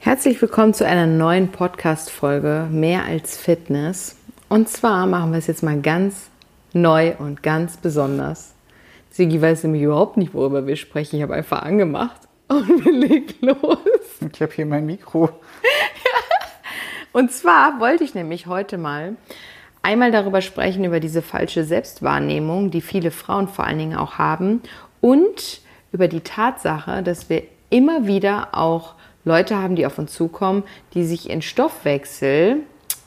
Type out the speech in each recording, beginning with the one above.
Herzlich willkommen zu einer neuen Podcast-Folge Mehr als Fitness. Und zwar machen wir es jetzt mal ganz neu und ganz besonders. Sigi weiß nämlich überhaupt nicht, worüber wir sprechen. Ich habe einfach angemacht und wir legen los. Ich habe hier mein Mikro. und zwar wollte ich nämlich heute mal einmal darüber sprechen, über diese falsche Selbstwahrnehmung, die viele Frauen vor allen Dingen auch haben und über die Tatsache, dass wir immer wieder auch Leute haben, die auf uns zukommen, die sich in Stoffwechsel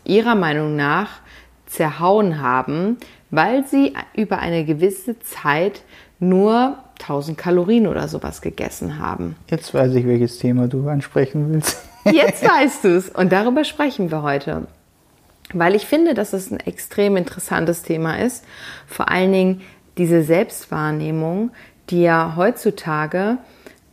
ihrer Meinung nach zerhauen haben, weil sie über eine gewisse Zeit nur 1000 Kalorien oder sowas gegessen haben. Jetzt weiß ich, welches Thema du ansprechen willst. Jetzt weißt du es und darüber sprechen wir heute. Weil ich finde, dass es ein extrem interessantes Thema ist. Vor allen Dingen diese Selbstwahrnehmung, die ja heutzutage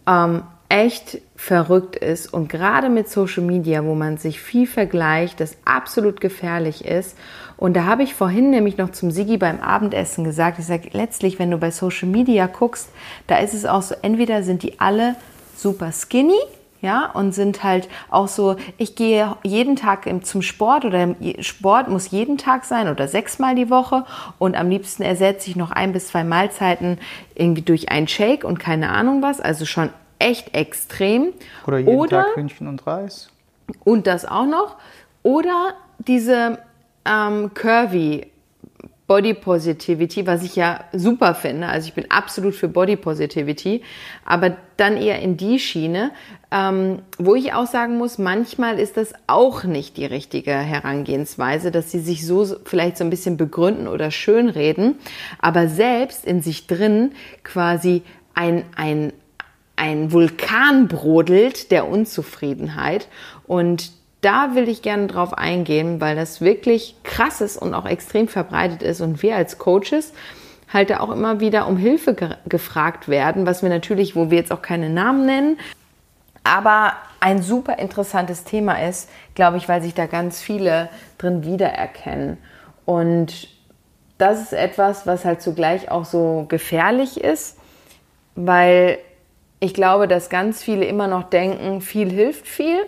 ähm, echt verrückt ist. Und gerade mit Social Media, wo man sich viel vergleicht, das absolut gefährlich ist. Und da habe ich vorhin nämlich noch zum Sigi beim Abendessen gesagt, ich sage, letztlich, wenn du bei Social Media guckst, da ist es auch so, entweder sind die alle super skinny, ja, und sind halt auch so, ich gehe jeden Tag zum Sport oder Sport muss jeden Tag sein oder sechsmal die Woche. Und am liebsten ersetze ich noch ein bis zwei Mahlzeiten irgendwie durch einen Shake und keine Ahnung was, also schon echt extrem. Oder jeden Oder, Tag Hühnchen und Reis. Und das auch noch. Oder diese ähm, Curvy Body Positivity, was ich ja super finde. Also ich bin absolut für Body Positivity, aber dann eher in die Schiene, ähm, wo ich auch sagen muss, manchmal ist das auch nicht die richtige Herangehensweise, dass sie sich so vielleicht so ein bisschen begründen oder schönreden, aber selbst in sich drin quasi ein, ein, ein Vulkan brodelt der Unzufriedenheit. Und da will ich gerne drauf eingehen, weil das wirklich krass ist und auch extrem verbreitet ist. Und wir als Coaches halt da auch immer wieder um Hilfe ge gefragt werden, was wir natürlich, wo wir jetzt auch keine Namen nennen, aber ein super interessantes Thema ist, glaube ich, weil sich da ganz viele drin wiedererkennen. Und das ist etwas, was halt zugleich auch so gefährlich ist, weil ich glaube, dass ganz viele immer noch denken, viel hilft viel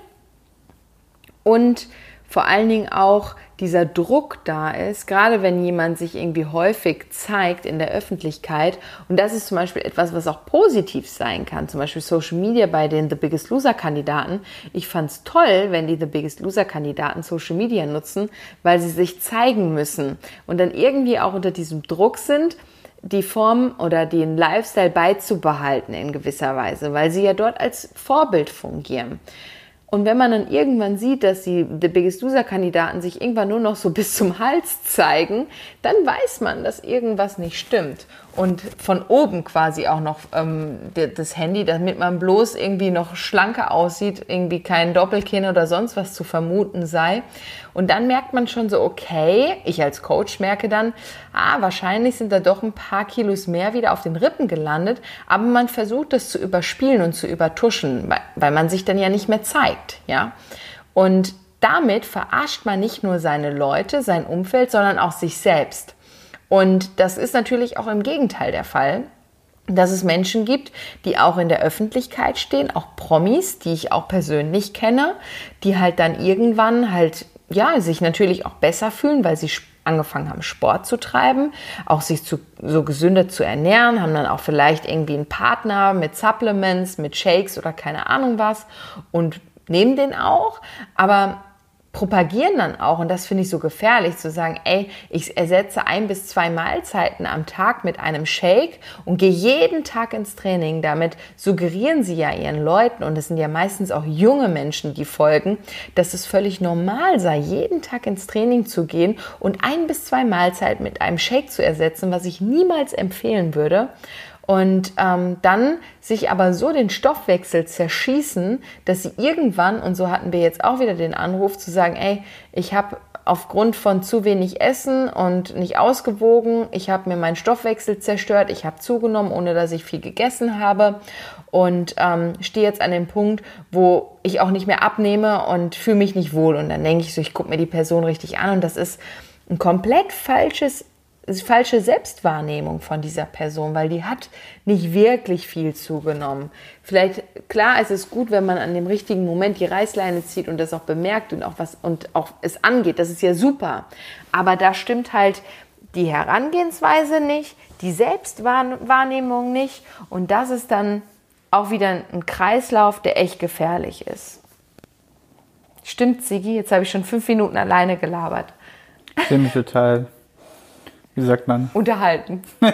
und vor allen Dingen auch dieser Druck da ist, gerade wenn jemand sich irgendwie häufig zeigt in der Öffentlichkeit. Und das ist zum Beispiel etwas, was auch positiv sein kann. Zum Beispiel Social Media bei den The Biggest Loser Kandidaten. Ich fand es toll, wenn die The Biggest Loser Kandidaten Social Media nutzen, weil sie sich zeigen müssen und dann irgendwie auch unter diesem Druck sind, die Form oder den Lifestyle beizubehalten in gewisser Weise, weil sie ja dort als Vorbild fungieren. Und wenn man dann irgendwann sieht, dass die The Biggest Loser Kandidaten sich irgendwann nur noch so bis zum Hals zeigen, dann weiß man, dass irgendwas nicht stimmt. Und von oben quasi auch noch ähm, das Handy, damit man bloß irgendwie noch schlanker aussieht, irgendwie kein Doppelkinn oder sonst was zu vermuten sei. Und dann merkt man schon so, okay, ich als Coach merke dann, ah, wahrscheinlich sind da doch ein paar Kilos mehr wieder auf den Rippen gelandet, aber man versucht das zu überspielen und zu übertuschen, weil, man sich dann ja nicht mehr zeigt, ja. Und damit verarscht man nicht nur seine Leute, sein Umfeld, sondern auch sich selbst. Und das ist natürlich auch im Gegenteil der Fall, dass es Menschen gibt, die auch in der Öffentlichkeit stehen, auch Promis, die ich auch persönlich kenne, die halt dann irgendwann halt, ja, sich natürlich auch besser fühlen, weil sie angefangen haben, Sport zu treiben, auch sich zu, so gesünder zu ernähren, haben dann auch vielleicht irgendwie einen Partner mit Supplements, mit Shakes oder keine Ahnung was und nehmen den auch, aber propagieren dann auch, und das finde ich so gefährlich, zu sagen, ey, ich ersetze ein bis zwei Mahlzeiten am Tag mit einem Shake und gehe jeden Tag ins Training. Damit suggerieren sie ja ihren Leuten, und es sind ja meistens auch junge Menschen, die folgen, dass es völlig normal sei, jeden Tag ins Training zu gehen und ein bis zwei Mahlzeiten mit einem Shake zu ersetzen, was ich niemals empfehlen würde. Und ähm, dann sich aber so den Stoffwechsel zerschießen, dass sie irgendwann, und so hatten wir jetzt auch wieder den Anruf zu sagen, ey, ich habe aufgrund von zu wenig Essen und nicht ausgewogen, ich habe mir meinen Stoffwechsel zerstört, ich habe zugenommen, ohne dass ich viel gegessen habe und ähm, stehe jetzt an dem Punkt, wo ich auch nicht mehr abnehme und fühle mich nicht wohl. Und dann denke ich so, ich gucke mir die Person richtig an und das ist ein komplett falsches falsche Selbstwahrnehmung von dieser Person, weil die hat nicht wirklich viel zugenommen. Vielleicht, klar, es ist gut, wenn man an dem richtigen Moment die Reißleine zieht und das auch bemerkt und auch was und auch es angeht. Das ist ja super. Aber da stimmt halt die Herangehensweise nicht, die Selbstwahrnehmung nicht und das ist dann auch wieder ein Kreislauf, der echt gefährlich ist. Stimmt, Sigi? Jetzt habe ich schon fünf Minuten alleine gelabert. Stimme total. Wie sagt man? Unterhalten.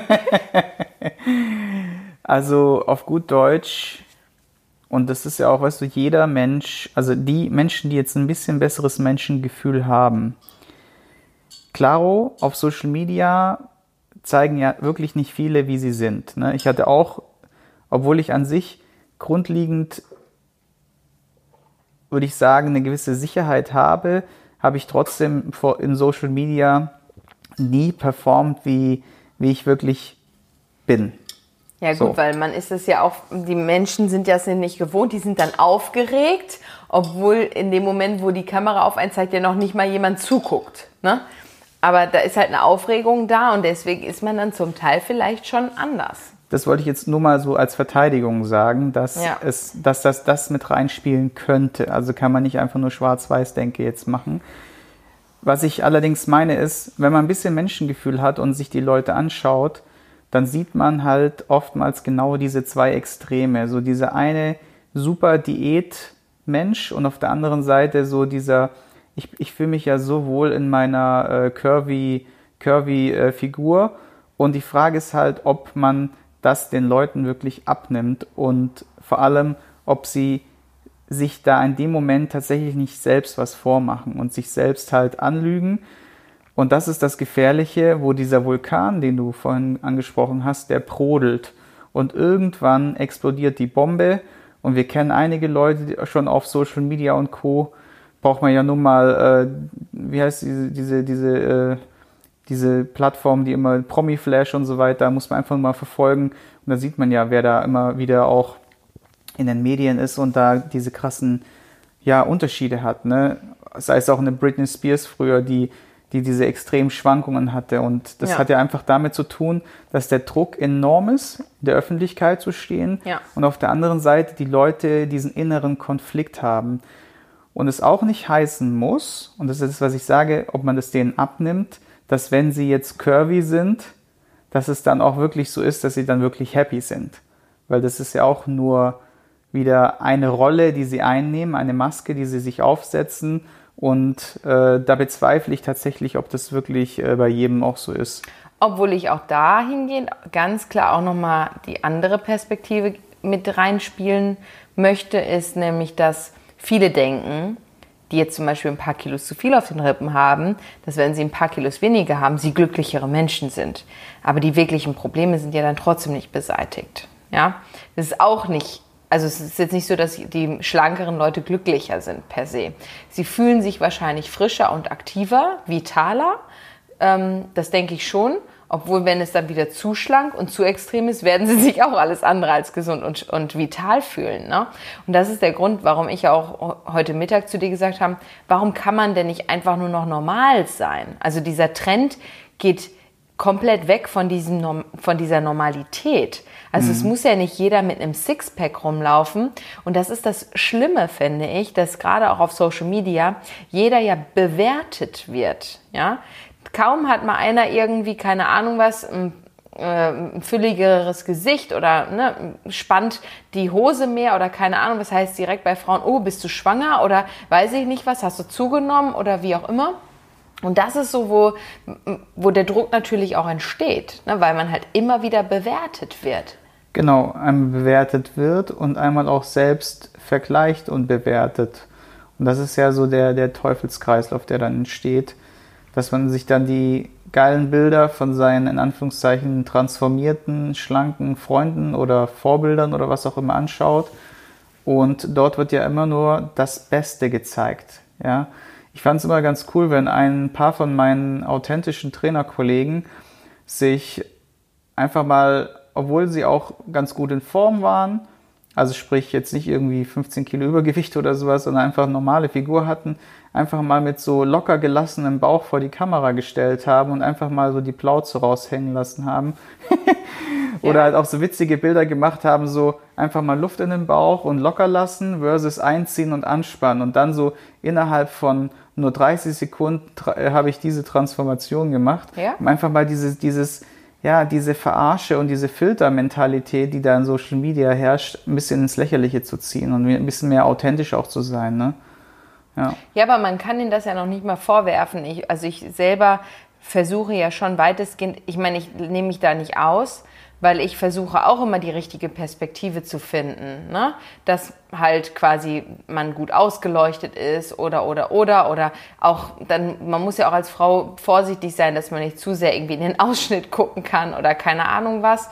also auf gut Deutsch, und das ist ja auch, weißt du, jeder Mensch, also die Menschen, die jetzt ein bisschen besseres Menschengefühl haben, klaro, auf Social Media zeigen ja wirklich nicht viele, wie sie sind. Ne? Ich hatte auch, obwohl ich an sich grundlegend, würde ich sagen, eine gewisse Sicherheit habe, habe ich trotzdem in Social Media nie performt, wie, wie ich wirklich bin. Ja gut, so. weil man ist es ja auch, die Menschen sind ja nicht gewohnt, die sind dann aufgeregt, obwohl in dem Moment, wo die Kamera auf einen zeigt, ja noch nicht mal jemand zuguckt. Ne? Aber da ist halt eine Aufregung da und deswegen ist man dann zum Teil vielleicht schon anders. Das wollte ich jetzt nur mal so als Verteidigung sagen, dass, ja. es, dass das das mit reinspielen könnte. Also kann man nicht einfach nur Schwarz-Weiß-Denke jetzt machen. Was ich allerdings meine ist, wenn man ein bisschen Menschengefühl hat und sich die Leute anschaut, dann sieht man halt oftmals genau diese zwei Extreme. So dieser eine super Diät-Mensch und auf der anderen Seite so dieser, ich, ich fühle mich ja so wohl in meiner äh, curvy, curvy äh, Figur. Und die Frage ist halt, ob man das den Leuten wirklich abnimmt und vor allem, ob sie sich da in dem Moment tatsächlich nicht selbst was vormachen und sich selbst halt anlügen. Und das ist das Gefährliche, wo dieser Vulkan, den du vorhin angesprochen hast, der brodelt. Und irgendwann explodiert die Bombe. Und wir kennen einige Leute schon auf Social Media und Co. Braucht man ja nun mal, äh, wie heißt diese, diese, diese, äh, diese Plattform, die immer Promi-Flash und so weiter, muss man einfach mal verfolgen. Und da sieht man ja, wer da immer wieder auch in den Medien ist und da diese krassen ja, Unterschiede hat. Ne? Sei es auch eine Britney Spears früher, die, die diese extremen Schwankungen hatte. Und das ja. hat ja einfach damit zu tun, dass der Druck enorm ist, in der Öffentlichkeit zu stehen. Ja. Und auf der anderen Seite die Leute diesen inneren Konflikt haben. Und es auch nicht heißen muss, und das ist das, was ich sage, ob man das denen abnimmt, dass wenn sie jetzt curvy sind, dass es dann auch wirklich so ist, dass sie dann wirklich happy sind. Weil das ist ja auch nur wieder eine Rolle, die sie einnehmen, eine Maske, die sie sich aufsetzen. Und äh, da bezweifle ich tatsächlich, ob das wirklich äh, bei jedem auch so ist. Obwohl ich auch dahingehend ganz klar auch nochmal die andere Perspektive mit reinspielen möchte, ist nämlich, dass viele denken, die jetzt zum Beispiel ein paar Kilos zu viel auf den Rippen haben, dass wenn sie ein paar Kilos weniger haben, sie glücklichere Menschen sind. Aber die wirklichen Probleme sind ja dann trotzdem nicht beseitigt. Ja, das ist auch nicht also es ist jetzt nicht so, dass die schlankeren Leute glücklicher sind per se. Sie fühlen sich wahrscheinlich frischer und aktiver, vitaler. Ähm, das denke ich schon. Obwohl, wenn es dann wieder zu schlank und zu extrem ist, werden sie sich auch alles andere als gesund und, und vital fühlen. Ne? Und das ist der Grund, warum ich auch heute Mittag zu dir gesagt habe, warum kann man denn nicht einfach nur noch normal sein? Also dieser Trend geht komplett weg von, diesem, von dieser Normalität. Also mhm. es muss ja nicht jeder mit einem Sixpack rumlaufen. Und das ist das Schlimme, finde ich, dass gerade auch auf Social Media jeder ja bewertet wird. Ja? Kaum hat mal einer irgendwie, keine Ahnung was, ein, äh, ein fülligeres Gesicht oder ne, spannt die Hose mehr oder keine Ahnung, was heißt direkt bei Frauen, oh, bist du schwanger oder weiß ich nicht was, hast du zugenommen oder wie auch immer und das ist so, wo, wo der Druck natürlich auch entsteht, ne, weil man halt immer wieder bewertet wird. Genau, einmal bewertet wird und einmal auch selbst vergleicht und bewertet. Und das ist ja so der, der Teufelskreislauf, der dann entsteht, dass man sich dann die geilen Bilder von seinen in Anführungszeichen transformierten, schlanken Freunden oder Vorbildern oder was auch immer anschaut. Und dort wird ja immer nur das Beste gezeigt. Ja, ich fand es immer ganz cool, wenn ein paar von meinen authentischen Trainerkollegen sich einfach mal, obwohl sie auch ganz gut in Form waren, also sprich jetzt nicht irgendwie 15 Kilo Übergewicht oder sowas, sondern einfach normale Figur hatten, einfach mal mit so locker gelassenem Bauch vor die Kamera gestellt haben und einfach mal so die Plauze raushängen lassen haben. oder ja. halt auch so witzige Bilder gemacht haben, so einfach mal Luft in den Bauch und locker lassen versus einziehen und anspannen und dann so innerhalb von nur 30 Sekunden äh, habe ich diese Transformation gemacht, ja. um einfach mal dieses, dieses ja, diese Verarsche und diese Filtermentalität, die da in Social Media herrscht, ein bisschen ins Lächerliche zu ziehen und ein bisschen mehr authentisch auch zu sein. Ne? Ja. ja, aber man kann ihnen das ja noch nicht mal vorwerfen. Ich, also ich selber versuche ja schon weitestgehend, ich meine, ich nehme mich da nicht aus, weil ich versuche auch immer die richtige Perspektive zu finden, ne? dass halt quasi man gut ausgeleuchtet ist oder oder oder oder auch dann man muss ja auch als Frau vorsichtig sein, dass man nicht zu sehr irgendwie in den Ausschnitt gucken kann oder keine Ahnung was.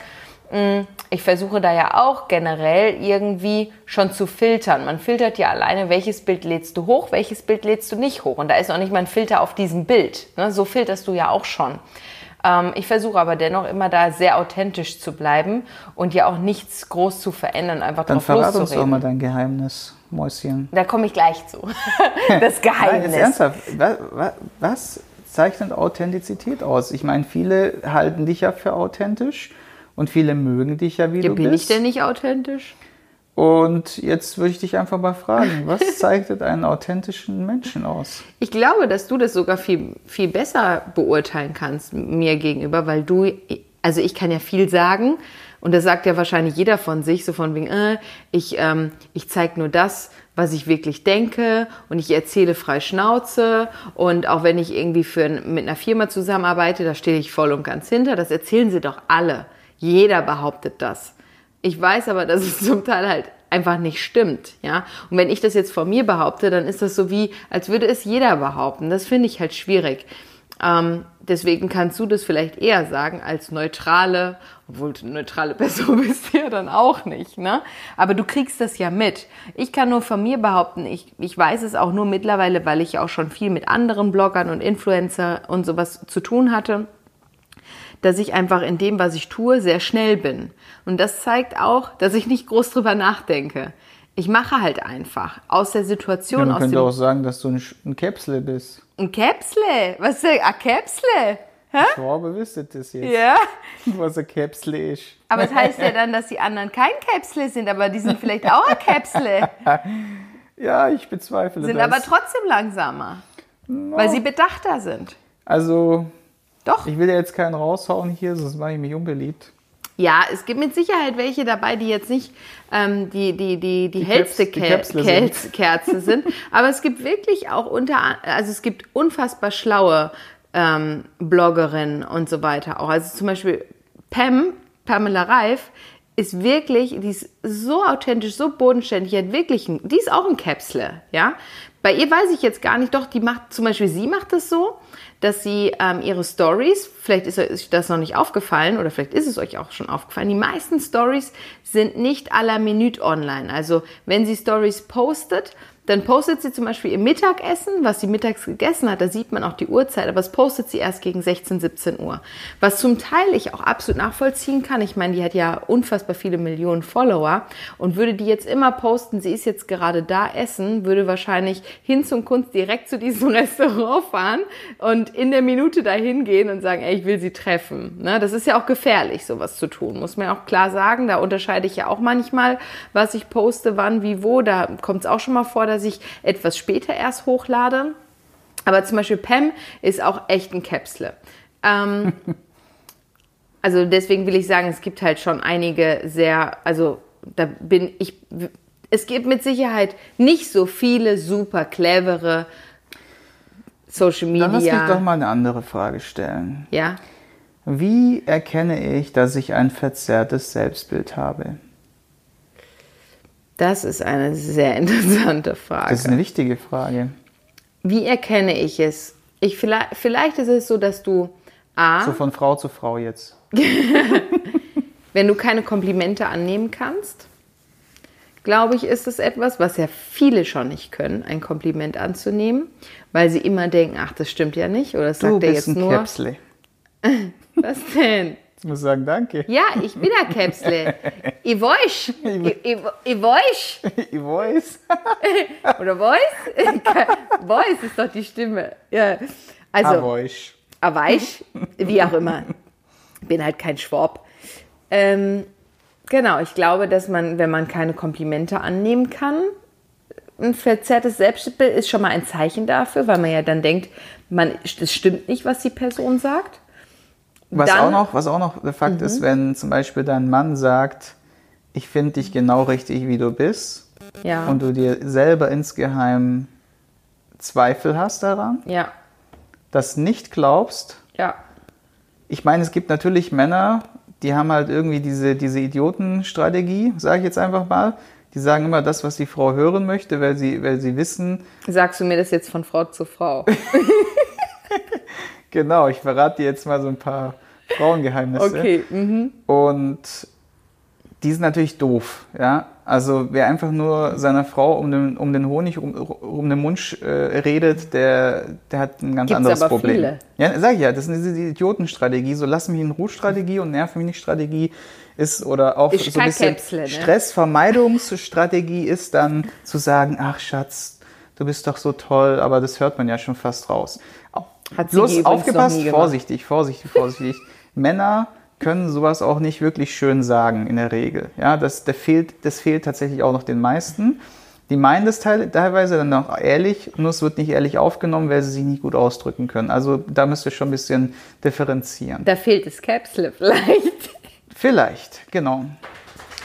Mm, ich versuche da ja auch generell irgendwie schon zu filtern. Man filtert ja alleine, welches Bild lädst du hoch, welches Bild lädst du nicht hoch. Und da ist auch nicht mal ein Filter auf diesem Bild. Ne? So filterst du ja auch schon. Ähm, ich versuche aber dennoch immer da sehr authentisch zu bleiben und ja auch nichts groß zu verändern, einfach Dann drauf verrat uns doch mal dein Geheimnis, Mäuschen. Da komme ich gleich zu. das Geheimnis. Nein, ernsthaft. Was zeichnet Authentizität aus? Ich meine, viele halten dich ja für authentisch und viele mögen dich ja, wie ja, du bin bist. Bin ich denn nicht authentisch? Und jetzt würde ich dich einfach mal fragen, was zeichnet einen authentischen Menschen aus? Ich glaube, dass du das sogar viel, viel besser beurteilen kannst mir gegenüber, weil du, also ich kann ja viel sagen und das sagt ja wahrscheinlich jeder von sich, so von wegen, äh, ich, ähm, ich zeige nur das, was ich wirklich denke und ich erzähle frei Schnauze und auch wenn ich irgendwie für, mit einer Firma zusammenarbeite, da stehe ich voll und ganz hinter, das erzählen sie doch alle. Jeder behauptet das. Ich weiß aber, dass es zum Teil halt einfach nicht stimmt, ja. Und wenn ich das jetzt von mir behaupte, dann ist das so wie, als würde es jeder behaupten. Das finde ich halt schwierig. Ähm, deswegen kannst du das vielleicht eher sagen als neutrale, obwohl du eine neutrale Person bist ja dann auch nicht, ne? Aber du kriegst das ja mit. Ich kann nur von mir behaupten, ich, ich weiß es auch nur mittlerweile, weil ich auch schon viel mit anderen Bloggern und Influencer und sowas zu tun hatte dass ich einfach in dem, was ich tue, sehr schnell bin. Und das zeigt auch, dass ich nicht groß drüber nachdenke. Ich mache halt einfach aus der Situation. Ja, man aus könnte auch sagen, dass du ein, ein Käpsle bist. Ein Käpsle? Was ist ein Käpsle? Hä? Schwabe wüsste das jetzt. Ja. Was ein Käpsle ist. Aber es das heißt ja dann, dass die anderen kein Käpsle sind, aber die sind vielleicht auch ein Käpsle. ja, ich bezweifle sind das. Sind aber trotzdem langsamer. No. Weil sie bedachter sind. Also, doch. Ich will ja jetzt keinen raushauen hier, sonst mache ich mich unbeliebt. Ja, es gibt mit Sicherheit welche dabei, die jetzt nicht ähm, die, die, die, die, die hellste Kerze sind. sind. Aber es gibt wirklich auch unter, also es gibt unfassbar schlaue ähm, Bloggerinnen und so weiter auch. Also zum Beispiel Pam, Pamela Reif, ist wirklich, die ist so authentisch, so bodenständig, die hat wirklich, ein, die ist auch ein Käpsle, ja. Bei ihr weiß ich jetzt gar nicht, doch, die macht, zum Beispiel sie macht das so, dass sie ähm, ihre Stories, vielleicht ist euch das noch nicht aufgefallen oder vielleicht ist es euch auch schon aufgefallen, die meisten Stories sind nicht à la Minute online. Also wenn sie Stories postet, dann postet sie zum Beispiel ihr Mittagessen, was sie mittags gegessen hat, da sieht man auch die Uhrzeit, aber es postet sie erst gegen 16, 17 Uhr. Was zum Teil ich auch absolut nachvollziehen kann. Ich meine, die hat ja unfassbar viele Millionen Follower und würde die jetzt immer posten, sie ist jetzt gerade da essen, würde wahrscheinlich hin zum Kunst direkt zu diesem Restaurant fahren und in der Minute dahin gehen und sagen, ey, ich will sie treffen. Ne? Das ist ja auch gefährlich, sowas zu tun, muss man ja auch klar sagen. Da unterscheide ich ja auch manchmal, was ich poste, wann, wie, wo. Da kommt es auch schon mal vor, dass ich etwas später erst hochlade. Aber zum Beispiel Pam ist auch echt ein Käpsle. Ähm, also deswegen will ich sagen, es gibt halt schon einige sehr, also da bin ich, es gibt mit Sicherheit nicht so viele super clevere Social Media. Dann lass mich doch mal eine andere Frage stellen. Ja. Wie erkenne ich, dass ich ein verzerrtes Selbstbild habe? Das ist eine sehr interessante Frage. Das ist eine wichtige Frage. Wie erkenne ich es? Ich, vielleicht, vielleicht ist es so, dass du A. So von Frau zu Frau jetzt. wenn du keine Komplimente annehmen kannst, glaube ich, ist es etwas, was ja viele schon nicht können, ein Kompliment anzunehmen, weil sie immer denken, ach, das stimmt ja nicht oder das du sagt er jetzt ein nur. Käpsle. was denn? Jetzt muss sagen, danke. Ja, ich bin ein Käpsle. Ich weiß. Ich, ich, ich weiß. Ich weiß. Oder weiß? Weiß ist doch die Stimme. Ja. Also, weiß. Ah, weiß, wie auch immer. Bin halt kein Schwab. Ähm, genau, ich glaube, dass man, wenn man keine Komplimente annehmen kann, ein verzerrtes Selbstbild ist schon mal ein Zeichen dafür, weil man ja dann denkt, man, das stimmt nicht, was die Person sagt. Was Dann- auch noch, was auch noch der Fakt ist, wenn zum Beispiel dein Mann sagt, ich finde dich genau richtig, wie du bist, Ja. und du dir selber insgeheim Zweifel hast daran, ja, das nicht glaubst. ja, Ich meine, es gibt natürlich Männer, die haben halt irgendwie diese, diese Idiotenstrategie, sage ich jetzt einfach mal. Die sagen immer das, was die Frau hören möchte, weil sie, weil sie wissen, Sagst du mir das jetzt von Frau zu Frau? genau, ich verrate dir jetzt mal so ein paar Frauengeheimnisse. Okay. Mhm. Und die sind natürlich doof, ja. Also wer einfach nur seiner Frau um den, um den Honig um, um den Mund äh, redet, der, der hat ein ganz Gibt's anderes aber Problem. viele. Ja, sag ich ja, das ist diese Idiotenstrategie, so lass mich in Ruhe Strategie und nerv mich nicht Strategie ist oder auch Ist so ein bisschen Käpsle, ne? Stressvermeidungsstrategie ist dann zu sagen, ach Schatz, du bist doch so toll, aber das hört man ja schon fast raus. Hat sie Bloß aufgepasst, vorsichtig, vorsichtig, vorsichtig. Männer können sowas auch nicht wirklich schön sagen in der Regel. Ja, das, der fehlt, das fehlt tatsächlich auch noch den meisten. Die meinen das teil- teilweise dann auch ehrlich, nur es wird nicht ehrlich aufgenommen, weil sie sich nicht gut ausdrücken können. Also da müsst ihr schon ein bisschen differenzieren. Da fehlt das Capsule vielleicht. Vielleicht, genau.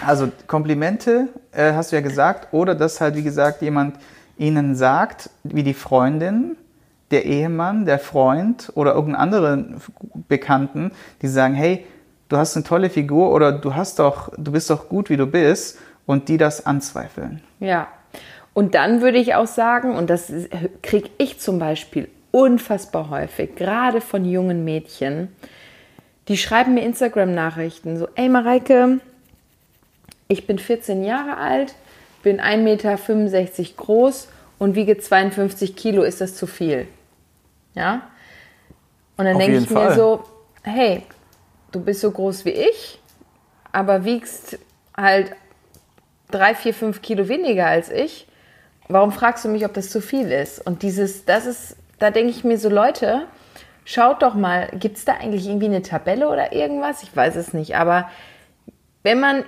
Also Komplimente, äh, hast du ja gesagt, oder dass halt, wie gesagt, jemand ihnen sagt, wie die Freundin, der Ehemann, der Freund oder irgendeinen anderen Bekannten, die sagen, hey, du hast eine tolle Figur oder du hast doch, du bist doch gut, wie du bist, und die das anzweifeln. Ja. Und dann würde ich auch sagen, und das kriege ich zum Beispiel unfassbar häufig, gerade von jungen Mädchen, die schreiben mir Instagram-Nachrichten so, ey Mareike, ich bin 14 Jahre alt, bin 1,65 Meter groß und wiege 52 Kilo, ist das zu viel? Ja? Und dann denke ich mir Fall. so, hey, du bist so groß wie ich, aber wiegst halt drei, vier, fünf Kilo weniger als ich. Warum fragst du mich, ob das zu viel ist? Und dieses, das ist, da denke ich mir so, Leute, schaut doch mal, gibt es da eigentlich irgendwie eine Tabelle oder irgendwas? Ich weiß es nicht, aber wenn man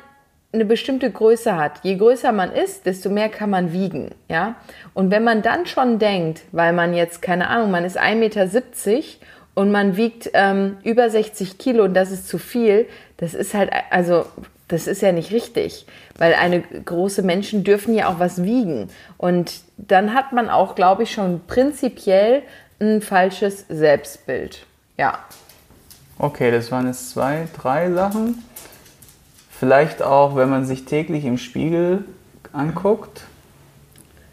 eine bestimmte Größe hat, je größer man ist, desto mehr kann man wiegen, ja. Und wenn man dann schon denkt, weil man jetzt, keine Ahnung, man ist 1,70 Meter und man wiegt ähm, über 60 Kilo und das ist zu viel, das ist halt, also, das ist ja nicht richtig, weil eine große Menschen dürfen ja auch was wiegen. Und dann hat man auch, glaube ich, schon prinzipiell ein falsches Selbstbild. Ja. Okay, das waren jetzt zwei, drei Sachen. Vielleicht auch, wenn man sich täglich im Spiegel anguckt,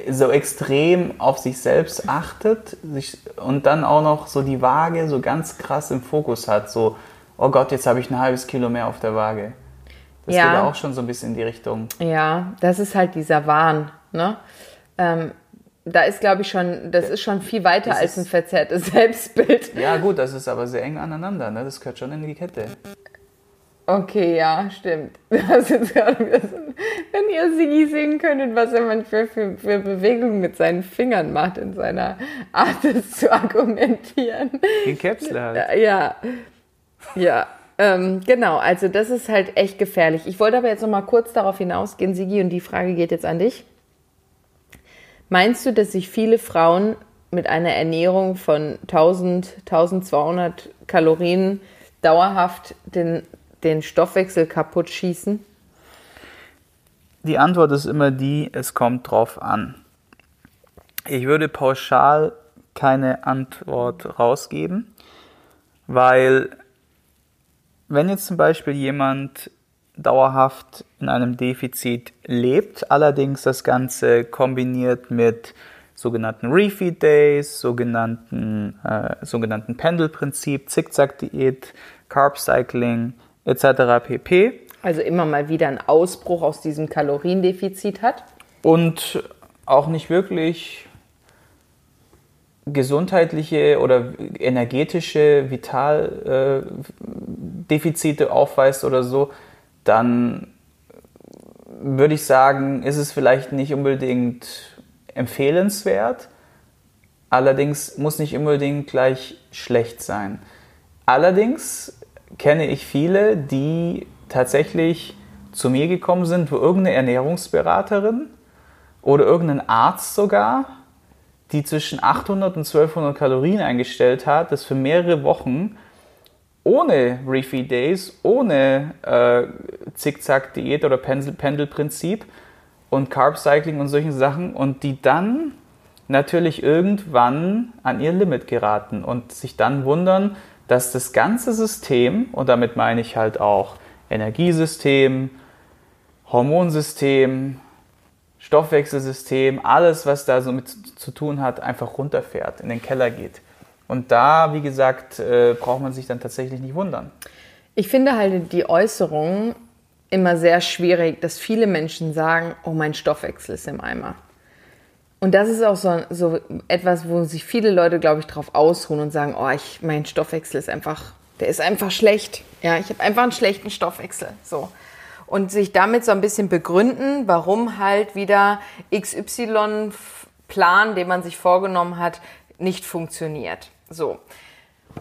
so extrem auf sich selbst achtet sich, und dann auch noch so die Waage so ganz krass im Fokus hat. So, oh Gott, jetzt habe ich ein halbes Kilo mehr auf der Waage. Das Ja. geht auch schon so ein bisschen in die Richtung. Ja, das ist halt dieser Wahn. Ne? Ähm, da ist, glaube ich, schon, das ist schon viel weiter Das als ein verzerrtes Selbstbild. Ja, gut, das ist aber sehr eng aneinander. Ne? Das gehört schon in die Kette. Okay, ja, stimmt. Das ist gerade wieder so, wenn ihr Sigi sehen könntet, was er manchmal für, für Bewegungen mit seinen Fingern macht in seiner Art, es zu argumentieren. Den Käpsle halt. Ja, ja. Ähm, genau, also das ist halt echt gefährlich. Ich wollte aber jetzt noch mal kurz darauf hinausgehen, Sigi, und die Frage geht jetzt an dich. Meinst du, dass sich viele Frauen mit einer Ernährung von 1000, 1200 Kalorien dauerhaft den, den Stoffwechsel kaputt schießen? Die Antwort ist immer die, es kommt drauf an. Ich würde pauschal keine Antwort rausgeben, weil wenn jetzt zum Beispiel jemand dauerhaft in einem Defizit lebt, allerdings das Ganze kombiniert mit sogenannten Refeed Days, sogenannten, äh, sogenannten Pendelprinzip, Zickzack-Diät, Carb Cycling etc. pp. Also immer mal wieder einen Ausbruch aus diesem Kaloriendefizit hat? und auch nicht wirklich gesundheitliche oder energetische Vitaldefizite äh, aufweist oder so, dann würde ich sagen, ist es vielleicht nicht unbedingt empfehlenswert. Allerdings muss nicht unbedingt gleich schlecht sein. Allerdings kenne ich viele, die tatsächlich zu mir gekommen sind, wo irgendeine Ernährungsberaterin oder irgendein Arzt sogar, die zwischen 800 und 1200 Kalorien eingestellt hat, das für mehrere Wochen ohne Refeed Days, ohne äh, Zickzack-Diät oder Pendelprinzip und Carb Cycling und solchen Sachen und die dann natürlich irgendwann an ihr Limit geraten und sich dann wundern, dass das ganze System, und damit meine ich halt auch Energiesystem, Hormonsystem, Stoffwechselsystem, alles, was da so mit zu tun hat, einfach runterfährt, in den Keller geht. Und da, wie gesagt, äh, braucht man sich dann tatsächlich nicht wundern. Ich finde halt die Äußerung immer sehr schwierig, dass viele Menschen sagen, oh, mein Stoffwechsel ist im Eimer. Und das ist auch so, so etwas, wo sich viele Leute, glaube ich, drauf ausruhen und sagen, oh, ich, mein Stoffwechsel ist einfach, der ist einfach schlecht. Ja, ich habe einfach einen schlechten Stoffwechsel. So. Und sich damit so ein bisschen begründen, warum halt wieder XY-Plan, den man sich vorgenommen hat, nicht funktioniert. So.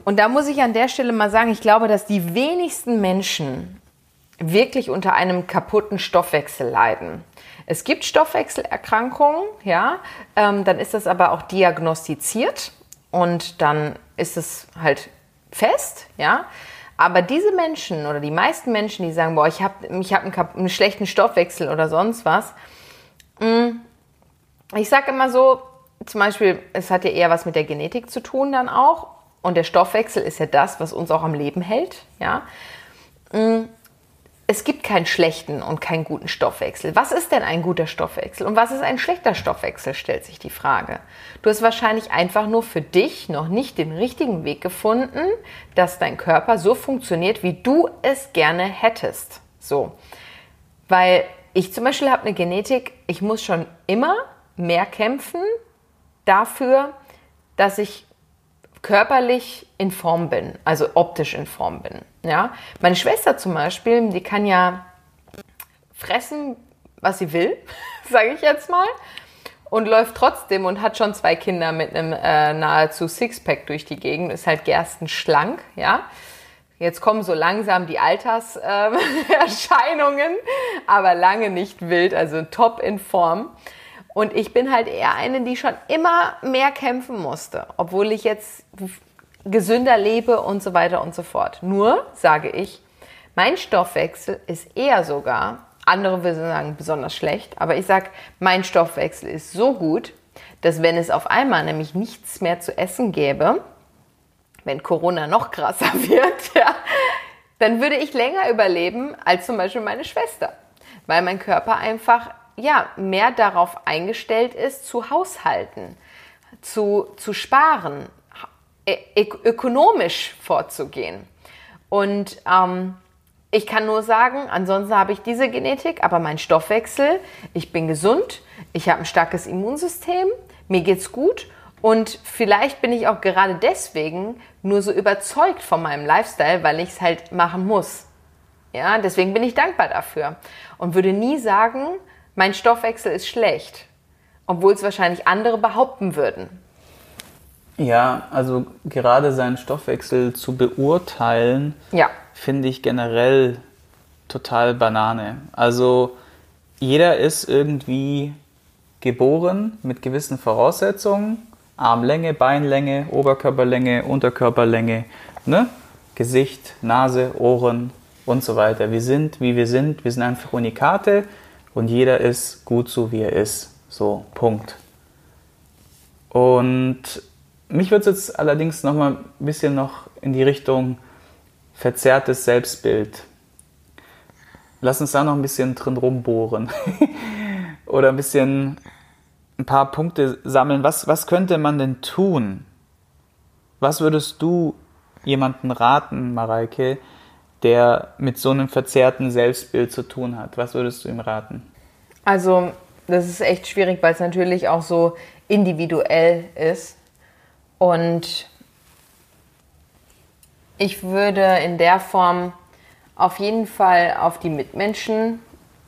Und da muss ich an der Stelle mal sagen, ich glaube, dass die wenigsten Menschen wirklich unter einem kaputten Stoffwechsel leiden. Es gibt Stoffwechselerkrankungen, ja, ähm, dann ist das aber auch diagnostiziert und dann ist es halt fest, ja. Aber diese Menschen oder die meisten Menschen, die sagen, boah, ich habe ich hab einen, einen, schlechten Stoffwechsel oder sonst was, mm, ich sage immer so, zum Beispiel, es hat ja eher was mit der Genetik zu tun dann auch. Und der Stoffwechsel ist ja das, was uns auch am Leben hält, ja. Es gibt keinen schlechten und keinen guten Stoffwechsel. Was ist denn ein guter Stoffwechsel und was ist ein schlechter Stoffwechsel, stellt sich die Frage. Du hast wahrscheinlich einfach nur für dich noch nicht den richtigen Weg gefunden, dass dein Körper so funktioniert, wie du es gerne hättest. So. Weil ich zum Beispiel habe eine Genetik, ich muss schon immer mehr kämpfen dafür, dass ich körperlich in Form bin, also optisch in Form bin. Ja? Meine Schwester zum Beispiel, die kann ja fressen, was sie will, sage ich jetzt mal, und läuft trotzdem und hat schon zwei Kinder mit einem äh, nahezu Sixpack durch die Gegend, ist halt gerstenschlank, ja. Jetzt kommen so langsam die Alterserscheinungen, äh, aber lange nicht wild, also top in Form. Und ich bin halt eher eine, die schon immer mehr kämpfen musste, obwohl ich jetzt gesünder lebe und so weiter und so fort. Nur sage ich, mein Stoffwechsel ist eher sogar, andere würden sagen besonders schlecht, aber ich sage, mein Stoffwechsel ist so gut, dass wenn es auf einmal nämlich nichts mehr zu essen gäbe, wenn Corona noch krasser wird, ja, dann würde ich länger überleben als zum Beispiel meine Schwester, weil mein Körper einfach ja, mehr darauf eingestellt ist, zu haushalten, zu, zu sparen, ökonomisch vorzugehen. Und ähm, ich kann nur sagen, ansonsten habe ich diese Genetik, aber mein Stoffwechsel, ich bin gesund, ich habe ein starkes Immunsystem, mir geht's gut und vielleicht bin ich auch gerade deswegen nur so überzeugt von meinem Lifestyle, weil ich es halt machen muss. Ja, deswegen bin ich dankbar dafür und würde nie sagen, mein Stoffwechsel ist schlecht, obwohl es wahrscheinlich andere behaupten würden. Ja, also gerade seinen Stoffwechsel zu beurteilen, ja. finde ich generell total Banane. Also jeder ist irgendwie geboren mit gewissen Voraussetzungen. Armlänge, Beinlänge, Oberkörperlänge, Unterkörperlänge, ne? Gesicht, Nase, Ohren und so weiter. Wir sind, wie wir sind. Wir sind einfach Unikate und jeder ist gut so, wie er ist. So, Punkt. Und mich würde es jetzt allerdings noch mal ein bisschen noch in die Richtung verzerrtes Selbstbild. Lass uns da noch ein bisschen drin rumbohren. Oder ein bisschen ein paar Punkte sammeln. Was, was könnte man denn tun? Was würdest du jemanden raten, Mareike, der mit so einem verzerrten Selbstbild zu tun hat? Was würdest du ihm raten? Also, das ist echt schwierig, weil es natürlich auch so individuell ist. Und ich würde in der Form auf jeden Fall auf die Mitmenschen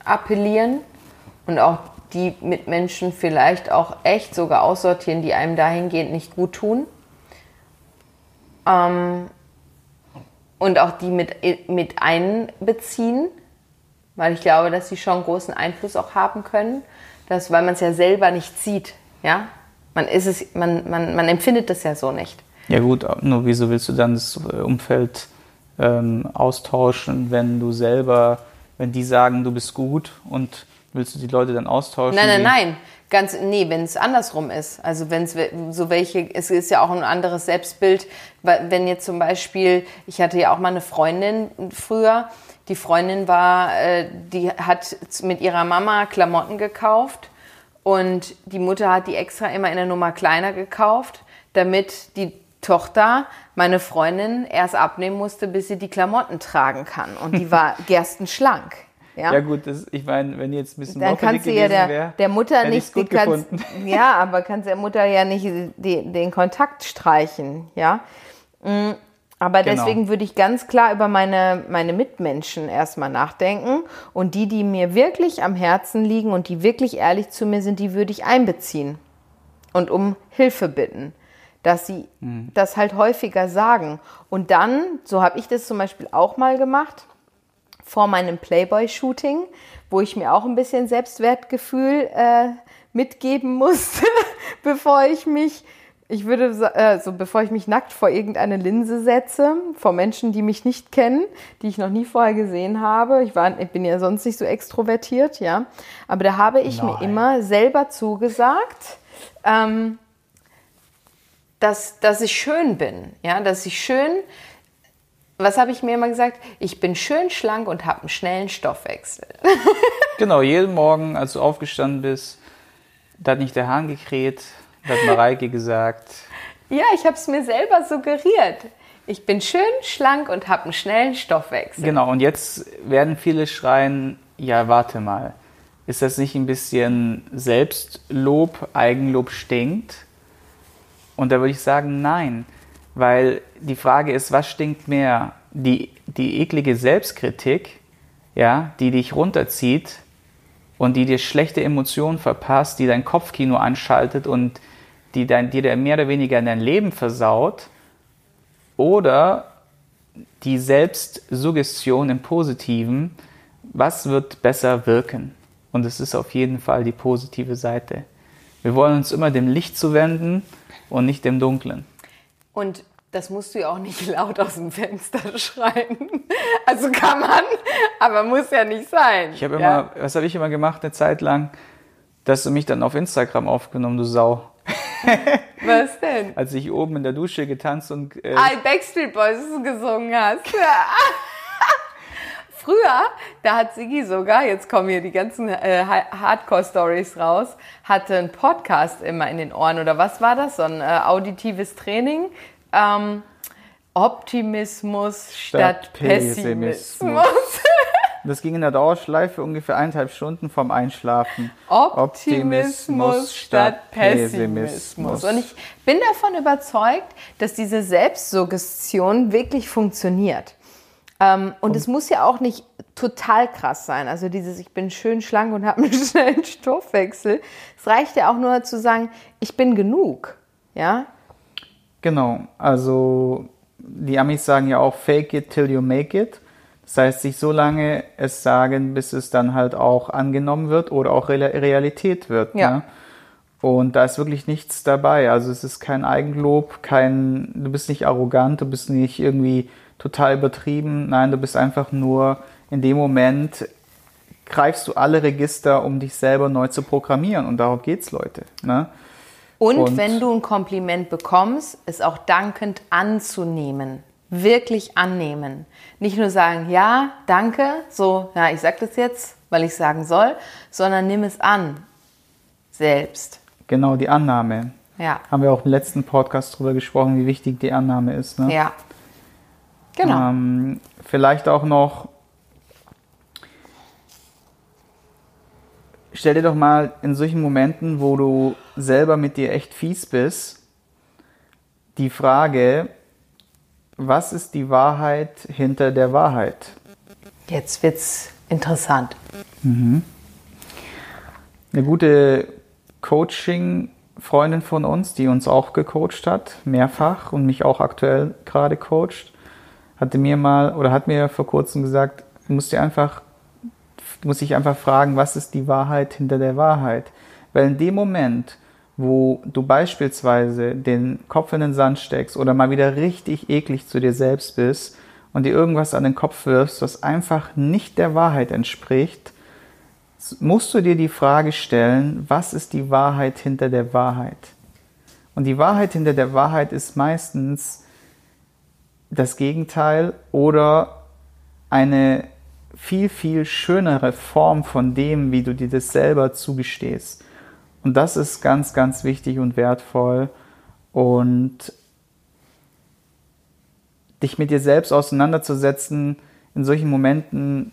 appellieren und auch die Mitmenschen vielleicht auch echt sogar aussortieren, die einem dahingehend nicht gut tun. Ähm, und auch die mit, mit einbeziehen, weil ich glaube, dass sie schon großen Einfluss auch haben können, dass, weil man es ja selber nicht sieht, ja. Man ist es, man, man, man empfindet das ja so nicht. Ja gut, nur wieso willst du dann das Umfeld ähm, austauschen, wenn du selber, wenn die sagen, du bist gut und willst du die Leute dann austauschen? Nein, nein, nein. Ganz, nee, wenn es andersrum ist. Also wenn es so welche, es ist ja auch ein anderes Selbstbild. Wenn jetzt zum Beispiel, ich hatte ja auch mal eine Freundin früher, die Freundin war, äh, die hat mit ihrer Mama Klamotten gekauft und die Mutter hat die extra immer in der Nummer kleiner gekauft, damit die Tochter, meine Freundin, erst abnehmen musste, bis sie die Klamotten tragen kann. Und die war gerstenschlank. Ja, ja gut, das, ich meine, wenn jetzt ein bisschen Dann kannst du ja der, wär, der Mutter nicht die kannst, Ja, aber kannst der Mutter ja nicht die, den Kontakt streichen, ja. Mm, aber genau. deswegen würde ich ganz klar über meine, meine Mitmenschen erstmal nachdenken. Und die, die mir wirklich am Herzen liegen und die wirklich ehrlich zu mir sind, die würde ich einbeziehen und um Hilfe bitten dass sie mhm. das halt häufiger sagen. Und dann, so habe ich das zum Beispiel auch mal gemacht, vor meinem Playboy-Shooting, wo ich mir auch ein bisschen Selbstwertgefühl äh, mitgeben musste, bevor ich mich, ich würde äh, so, bevor ich mich nackt vor irgendeine Linse setze, vor Menschen, die mich nicht kennen, die ich noch nie vorher gesehen habe. Ich, war, ich bin ja sonst nicht so extrovertiert, ja. Aber da habe ich Nein. mir immer selber zugesagt, ähm, dass, dass ich schön bin, ja, dass ich schön, was habe ich mir immer gesagt? Ich bin schön schlank und habe einen schnellen Stoffwechsel. genau, jeden Morgen, als du aufgestanden bist, da hat nicht der Hahn gekräht, da hat Mareike gesagt. Ja, ich habe es mir selber suggeriert. Ich bin schön schlank und habe einen schnellen Stoffwechsel. Genau, und jetzt werden viele schreien, ja, warte mal. Ist das nicht ein bisschen Selbstlob, Eigenlob stinkt? Und da würde ich sagen, nein. Weil die Frage ist, was stinkt mehr? Die, die eklige Selbstkritik, ja, die dich runterzieht und die dir schlechte Emotionen verpasst, die dein Kopfkino anschaltet und die dein, dir mehr oder weniger dein Leben versaut, oder die Selbstsuggestion im Positiven, was wird besser wirken? Und es ist auf jeden Fall die positive Seite. Wir wollen uns immer dem Licht zuwenden und nicht dem Dunklen. Und das musst du ja auch nicht laut aus dem Fenster schreien. Also kann man, aber muss ja nicht sein. Ich habe ja. immer, was habe ich immer gemacht eine Zeit lang? Dass du mich dann auf Instagram aufgenommen, du Sau. Was denn? Als ich oben in der Dusche getanzt und äh, ah, Backstreet Boys gesungen hast. Früher, da hat Sigi sogar, jetzt kommen hier die ganzen äh, Hardcore-Stories raus, hatte einen Podcast immer in den Ohren oder was war das? So ein äh, auditives Training. Ähm, Optimismus statt, statt Pessimismus. Pessimismus. Das ging in der Dauerschleife ungefähr eineinhalb Stunden vom Einschlafen. Optimismus, Optimismus statt Pessimismus. Und ich bin davon überzeugt, dass diese Selbstsuggestion wirklich funktioniert. Ähm, und, und es muss ja auch nicht total krass sein. Also dieses, ich bin schön schlank und habe einen schnellen Stoffwechsel. Es reicht ja auch nur zu sagen, ich bin genug. Ja? Genau. Also die Amis sagen ja auch, fake it till you make it. Das heißt, sich so lange es sagen, bis es dann halt auch angenommen wird oder auch Realität wird. Ja. Ne? Und da ist wirklich nichts dabei. Also es ist kein Eigenlob, kein, du bist nicht arrogant, du bist nicht irgendwie total übertrieben. Nein, du bist einfach nur in dem Moment greifst du alle Register, um dich selber neu zu programmieren. Und darum geht's, Leute. Ne? Und, und wenn du ein Kompliment bekommst, es auch dankend anzunehmen. Wirklich annehmen. Nicht nur sagen, ja, danke, so, ja, ich sag das jetzt, weil ich sagen soll, sondern nimm es an. Selbst. Genau, die Annahme. Ja. Haben wir auch im letzten Podcast darüber gesprochen, wie wichtig die Annahme ist. Ne? Ja. Genau. Ähm, vielleicht auch noch, stell dir doch mal in solchen Momenten, wo du selber mit dir echt fies bist, die Frage, was ist die Wahrheit hinter der Wahrheit? Jetzt wird's interessant. Mhm. Eine gute Coaching-Freundin von uns, die uns auch gecoacht hat, mehrfach und mich auch aktuell gerade coacht, hatte mir mal oder hat mir vor kurzem gesagt, du musst dir einfach, du musst dich einfach fragen, was ist die Wahrheit hinter der Wahrheit? Weil in dem Moment, wo du beispielsweise den Kopf in den Sand steckst oder mal wieder richtig eklig zu dir selbst bist und dir irgendwas an den Kopf wirfst, was einfach nicht der Wahrheit entspricht, musst du dir die Frage stellen, was ist die Wahrheit hinter der Wahrheit? Und die Wahrheit hinter der Wahrheit ist meistens das Gegenteil oder eine viel, viel schönere Form von dem, wie du dir das selber zugestehst. Und das ist ganz, ganz wichtig und wertvoll. Und dich mit dir selbst auseinanderzusetzen in solchen Momenten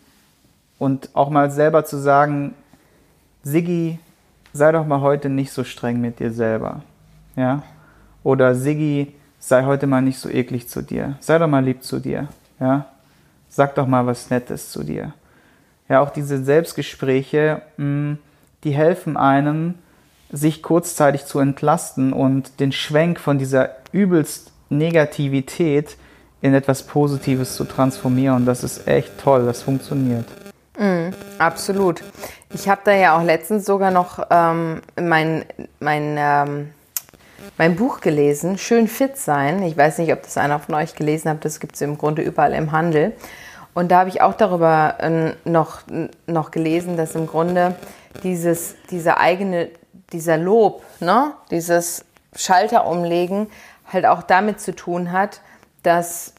und auch mal selber zu sagen, Siggi, sei doch mal heute nicht so streng mit dir selber. Ja? Oder Siggi, sei heute mal nicht so eklig zu dir. Sei doch mal lieb zu dir. Ja? Sag doch mal was Nettes zu dir. Ja, auch diese Selbstgespräche, mm, die helfen einem, sich kurzzeitig zu entlasten und den Schwenk von dieser übelst Negativität in etwas Positives zu transformieren. Das ist echt toll, das funktioniert. Mm, absolut. Ich habe da ja auch letztens sogar noch ähm, mein, mein, ähm, mein Buch gelesen, Schön fit sein. Ich weiß nicht, ob das einer von euch gelesen hat, das gibt es im Grunde überall im Handel. Und da habe ich auch darüber äh, noch, noch gelesen, dass im Grunde dieses, dieser eigene, dieser Lob, ne, dieses Schalter umlegen, halt auch damit zu tun hat, dass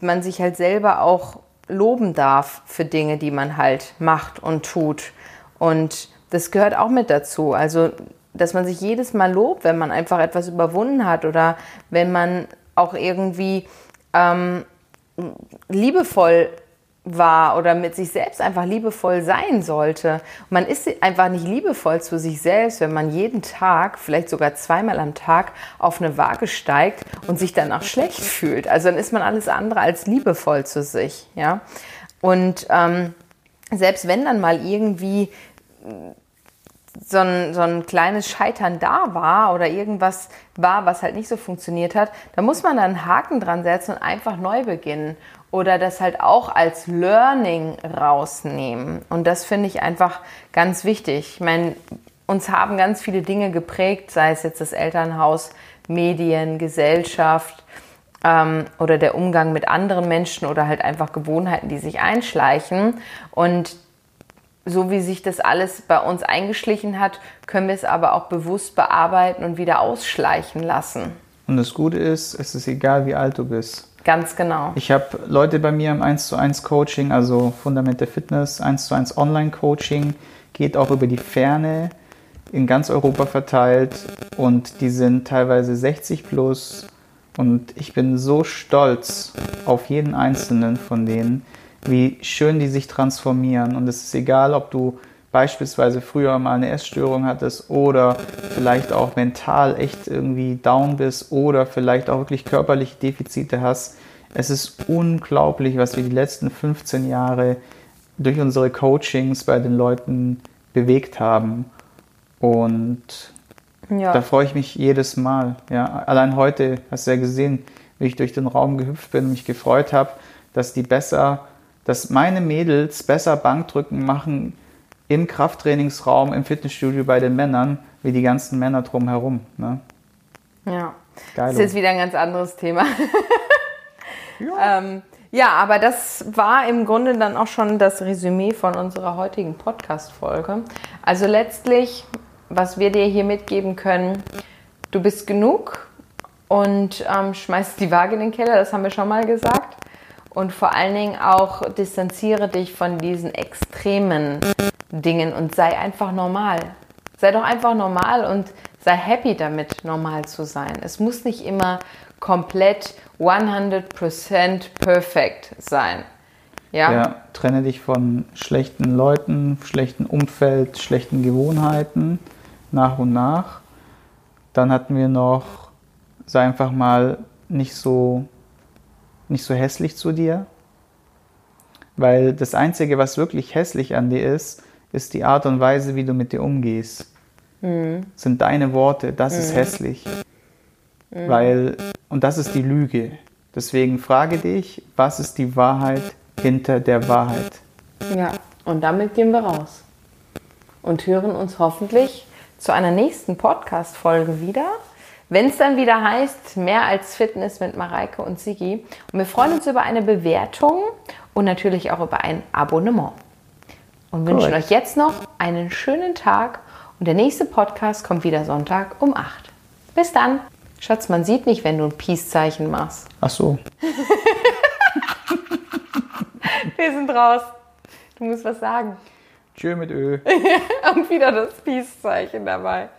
man sich halt selber auch loben darf für Dinge, die man halt macht und tut. Und das gehört auch mit dazu. Also, dass man sich jedes Mal lobt, wenn man einfach etwas überwunden hat oder wenn man auch irgendwie ähm, liebevoll war oder mit sich selbst einfach liebevoll sein sollte. man ist einfach nicht liebevoll zu sich selbst, wenn man jeden Tag, vielleicht sogar zweimal am Tag, auf eine Waage steigt und sich danach schlecht fühlt. Also dann ist man alles andere als liebevoll zu sich. Ja? Und ähm, selbst wenn dann mal irgendwie so ein, so ein kleines Scheitern da war oder irgendwas war, was halt nicht so funktioniert hat, da muss man dann einen Haken dran setzen und einfach neu beginnen oder das halt auch als Learning rausnehmen. Und das finde ich einfach ganz wichtig. Ich meine, uns haben ganz viele Dinge geprägt, sei es jetzt das Elternhaus, Medien, Gesellschaft ähm, oder der Umgang mit anderen Menschen oder halt einfach Gewohnheiten, die sich einschleichen. Und so wie sich das alles bei uns eingeschlichen hat, können wir es aber auch bewusst bearbeiten und wieder ausschleichen lassen. Und das Gute ist, es ist egal, wie alt du bist. Ganz genau. Ich habe Leute bei mir im 1 zu 1 Coaching, also Fundament der Fitness, 1 zu 1 Online Coaching, geht auch über die Ferne in ganz Europa verteilt und die sind teilweise 60 plus und ich bin so stolz auf jeden einzelnen von denen, wie schön die sich transformieren und es ist egal, ob du beispielsweise früher mal eine Essstörung hattest oder vielleicht auch mental echt irgendwie down bist oder vielleicht auch wirklich körperliche Defizite hast. Es ist unglaublich, was wir die letzten 15 Jahre durch unsere Coachings bei den Leuten bewegt haben. Und ja. da freue ich mich jedes Mal. Ja, allein heute hast du ja gesehen, wie ich durch den Raum gehüpft bin und mich gefreut habe, dass die besser, dass meine Mädels besser Bankdrücken machen im Krafttrainingsraum, im Fitnessstudio bei den Männern, wie die ganzen Männer drumherum. Ne? Ja. Geil. Das ist jetzt wieder ein ganz anderes Thema. ja. ähm, ja, aber das war im Grunde dann auch schon das Resümee von unserer heutigen Podcast-Folge. Also letztlich, was wir dir hier mitgeben können, du bist genug und ähm, schmeißt die Waage in den Keller, das haben wir schon mal gesagt. Und vor allen Dingen auch distanziere dich von diesen extremen Dingen und sei einfach normal. Sei doch einfach normal und sei happy damit, normal zu sein. Es muss nicht immer komplett 100% perfekt sein. Ja? ja, trenne dich von schlechten Leuten, schlechten Umfeld, schlechten Gewohnheiten nach und nach. Dann hatten wir noch sei einfach mal nicht so, nicht so hässlich zu dir. Weil das Einzige, was wirklich hässlich an dir ist, ist die Art und Weise, wie du mit dir umgehst. Mhm. Sind deine Worte, das mhm. ist hässlich. Mhm. Weil, und das ist die Lüge. Deswegen frage dich, was ist die Wahrheit hinter der Wahrheit? Ja, und damit gehen wir raus. Und hören uns hoffentlich zu einer nächsten Podcast-Folge wieder. Wenn es dann wieder heißt, mehr als Fitness mit Mareike und Sigi. Und wir freuen uns über eine Bewertung und natürlich auch über ein Abonnement. Und wünschen Correct. euch jetzt noch einen schönen Tag. Und der nächste Podcast kommt wieder Sonntag um 8. Bis dann. Schatz, man sieht nicht, wenn du ein Peace-Zeichen machst. Ach so. wir sind raus. Du musst was sagen. Tschö mit Ö. Und wieder das Peace-Zeichen dabei.